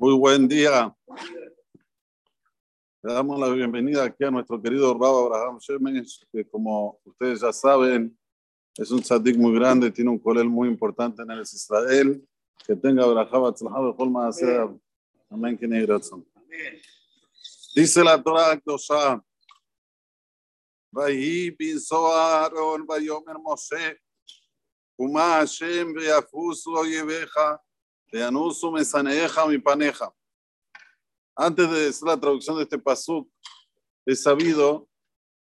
Muy buen día. Le damos la bienvenida aquí a nuestro querido Rab Abraham Shemesh, que como ustedes ya saben, es un tzadik muy grande, tiene un colel muy importante en el Israel. Que tenga Abraham Atzlahab Colma hacer. Amén. Dice la Torah Akdosha, ויהי בנשוא אהרון ויאמר משה, ומה השם ויפוסו אויביך וינוסו משנאיך מפניך. antes de decir la traducción de este pasuk, es sabido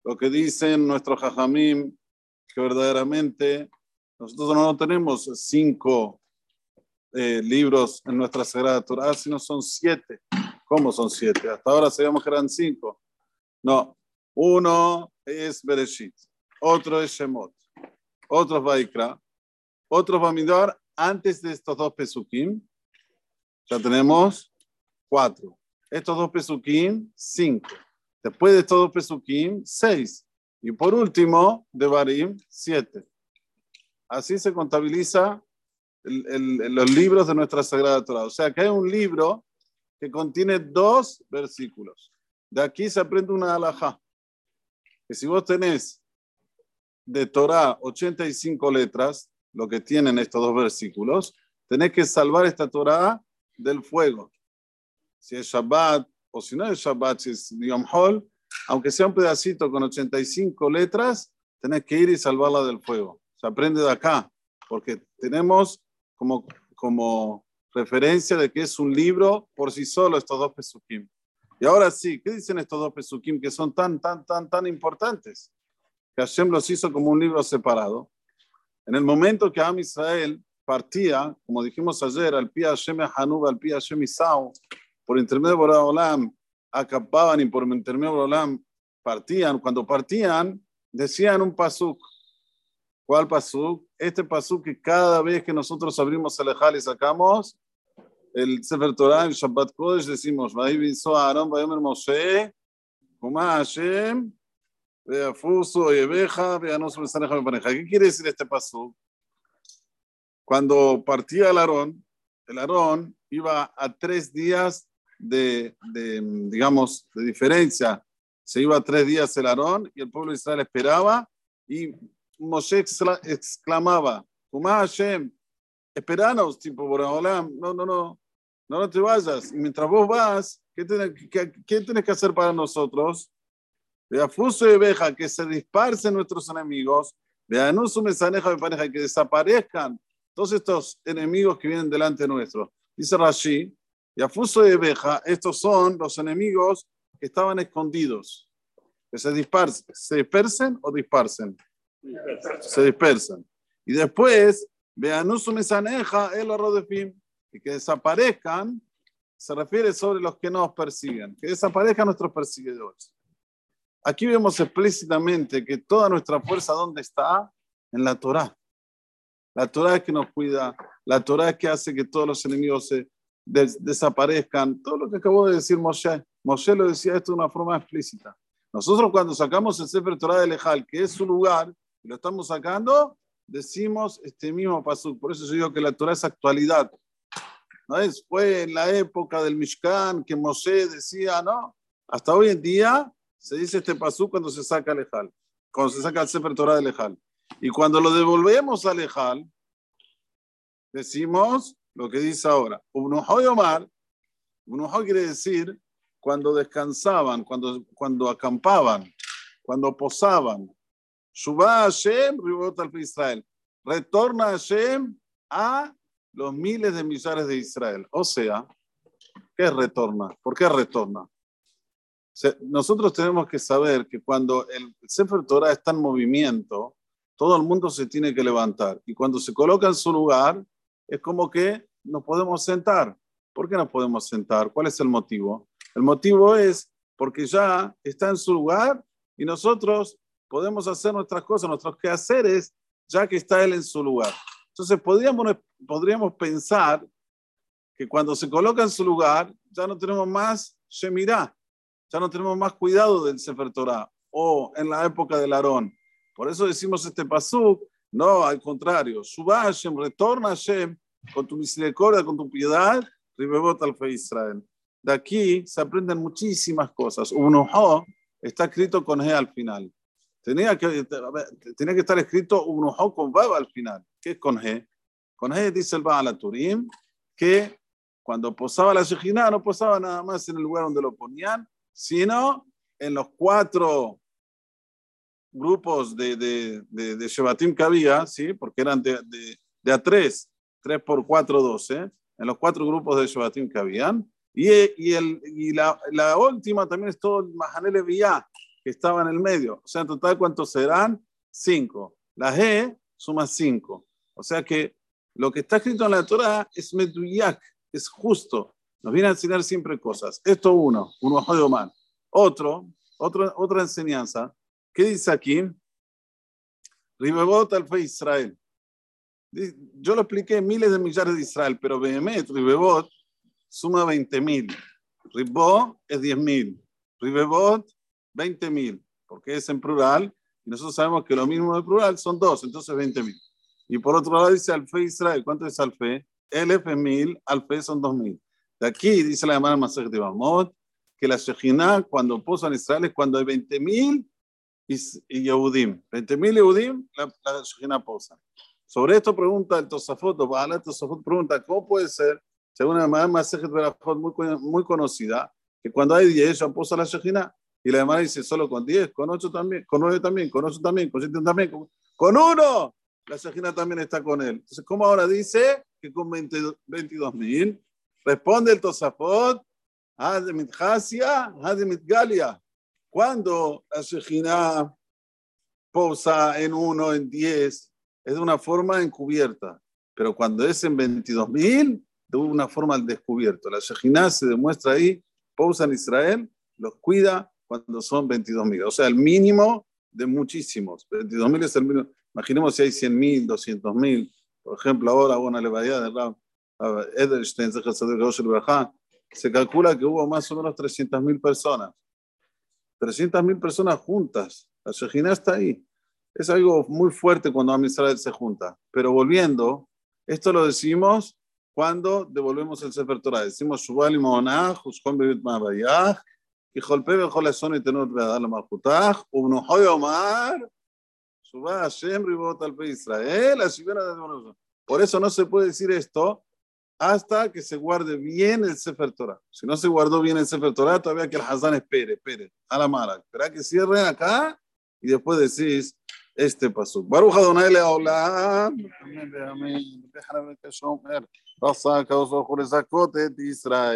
lo que dicen nuestros jajamim, que verdaderamente nosotros no tenemos cinco eh, libros en nuestra Sagrada Torah, sino son siete. ¿Cómo son siete? Hasta ahora sabíamos que eran cinco. No, uno es Bereshit, otro es Shemot, otro es Vaikra, otro es Bamidbar. Antes de estos dos Pesukim, ya tenemos cuatro. Estos dos Pesukim, cinco. Después de estos dos Pesukim, seis. Y por último, de Barim, siete. Así se contabiliza los libros de nuestra Sagrada Torah. O sea que hay un libro que contiene dos versículos. De aquí se aprende una alajá. Que si vos tenés de Torah 85 letras, lo que tienen estos dos versículos, tenés que salvar esta Torah del fuego. Si es Shabbat o si no es Shabbat, si es Yom Hol, aunque sea un pedacito con 85 letras, tenés que ir y salvarla del fuego. Se aprende de acá, porque tenemos como, como referencia de que es un libro por sí solo estos dos pesukim. Y ahora sí, ¿qué dicen estos dos pesukim que son tan, tan, tan, tan importantes? Que Hashem los hizo como un libro separado. En el momento que Am Israel partía, como dijimos ayer, al pie Hashem Hanub, al pie Hashem por intermedio de Olam, acampaban y por intermedio de Olam partían. Cuando partían, decían un pasuk. ¿Cuál pasuk? Este pasuk que cada vez que nosotros abrimos el Ejal y sacamos el Sefer Torah, el Shabbat Kodesh, decimos, Aaron, Moshe, Hashem, ¿Qué quiere decir este pasuk? Cuando partía el Aarón, el Aarón iba a tres días de, de, digamos, de diferencia. Se iba a tres días el Aarón y el pueblo de Israel esperaba y Moshe exclamaba, Hashem, esperanos, tipo, Boraholam, no, no, no, no, no te vayas. Y mientras vos vas, ¿qué tienes qué, qué que hacer para nosotros? De afuso y veja, que se dispersen nuestros enemigos, de anuso mesaneja de pareja, que desaparezcan todos estos enemigos que vienen delante nuestro. Dice Rashi, y afuso de veja, estos son los enemigos que estaban escondidos, que se dispersen, se dispersen o dispersen se dispersan. Y después, Beanusu Mesaneja, el Rodefim, y que desaparezcan, se refiere sobre los que nos persiguen, que desaparezcan nuestros perseguidores. Aquí vemos explícitamente que toda nuestra fuerza, ¿dónde está? En la Torah. La Torah es que nos cuida, la Torah es que hace que todos los enemigos se desaparezcan. Todo lo que acabó de decir Moshe. Moshe lo decía esto de una forma explícita. Nosotros cuando sacamos el Sefer Torah de Lejal, que es su lugar, lo estamos sacando, decimos este mismo paso. Por eso yo digo que la Torah es actualidad. ¿No es? Fue en la época del Mishkan que Moshe decía, ¿no? Hasta hoy en día se dice este pasú cuando se saca el Ejal, cuando se saca el Sefer Torah del Ejal. Y cuando lo devolvemos al Ejal, decimos lo que dice ahora. Unuhoy Omar, Unuhoy quiere decir cuando descansaban, cuando, cuando acampaban, cuando posaban, Shubá Hashem, al Israel. Retorna Hashem a los miles de millares de Israel. O sea, ¿qué retorna? ¿Por qué retorna? Nosotros tenemos que saber que cuando el Sefer Torah está en movimiento, todo el mundo se tiene que levantar. Y cuando se coloca en su lugar, es como que nos podemos sentar. ¿Por qué nos podemos sentar? ¿Cuál es el motivo? El motivo es porque ya está en su lugar y nosotros podemos hacer nuestras cosas, nuestros quehaceres, ya que está Él en su lugar. Entonces podríamos, podríamos pensar que cuando se coloca en su lugar, ya no tenemos más Shemirah, ya no tenemos más cuidado del Sefer Torah, o en la época del Aarón. Por eso decimos este pasuk, no, al contrario, Subá Hashem, retorna Hashem con tu misericordia, con tu piedad, Ribebot Alfe Israel. De aquí se aprenden muchísimas cosas. Unujo está escrito con G al final. Tenía que, tenía que estar escrito Unujo con Baba al final. ¿Qué es con G? Con G dice el Baal Turim que cuando posaba la Shejina no posaba nada más en el lugar donde lo ponían, sino en los cuatro grupos de, de, de, de que había, ¿sí? porque eran de, de, a tres, tres por cuatro, doce, en los cuatro grupos de Shebatim que habían. Y, y, el, y la, última también es todo el Mahanele Vía, que estaba en el medio. O sea, en total, ¿cuántos serán? Cinco. La G suma cinco. O sea que lo que está escrito en la Torah es Meduyak, es justo. Nos viene a enseñar siempre cosas. Esto uno, uno de Oman. Otro, otro, otra enseñanza. ¿Qué dice aquí? Ribebot al fe Israel. Yo lo expliqué miles de millares de Israel, pero Behemet, Ribebot, suma 20 mil. Ribbo es 10 mil. Ribebot, 20 mil, porque es en plural. Y nosotros sabemos que lo mismo de plural son dos, entonces 20 mil. Y por otro lado dice Alfe Israel. ¿Cuánto es Alfe? Elef es mil, Alfe son dos mil. De aquí dice la hermana Masej de Bamot que la Shejina cuando posa en Israel es cuando hay 20 mil y, y Yehudim. 20 mil Yehudim, la, la Shejina posa. Sobre esto pregunta el Tosafot, o Baal Tosafot pregunta, ¿cómo puede ser, según la hermana Masej de Bamot muy, muy conocida, que cuando hay 10 ya posa la Shejina? Y la hermana dice, solo con 10, con 8 también, con 9 también, con 8 también, con 7 también, con, con uno la Shejina también está con él. Entonces, ¿cómo ahora dice que con 22 mil? Responde el Tosafot, Hademit Hasia, Hademit Galia. Cuando la Shejina posa en uno, en 10, es de una forma encubierta. Pero cuando es en 22 mil, de una forma al descubierto. La Shejina se demuestra ahí, posa en Israel, los cuida cuando son 22 mil. O sea, el mínimo de muchísimos. 22 mil es el mínimo. Imaginemos si hay 100 mil, 200 mil. Por ejemplo, ahora una levadía de Rab Edelstein, se calcula que hubo más o menos 300 mil personas. 300 mil personas juntas. La Shejina está ahí. Es algo muy fuerte cuando Am se junta. Pero volviendo, esto lo decimos cuando devolvemos el Sefer Torah. Decimos Shubal y Monah, Hushkon Bebit Mabayah, y Jolpe Bejol Eson y Tenut Beadar la Malchutah, Ubnuhoy Omar, Shubá Hashem Ribot al Israel, Por eso no se puede decir esto hasta que se guarde bien el Sefer Torah. Si no se guardó bien el Sefer Torah, todavía que el Hazán espere, espere, a la mala. Espera que cierren acá y después decís este paso. Baruch Adonai Leolam. Amén, amén. Déjame que yo me. Rasa, causa, Israel.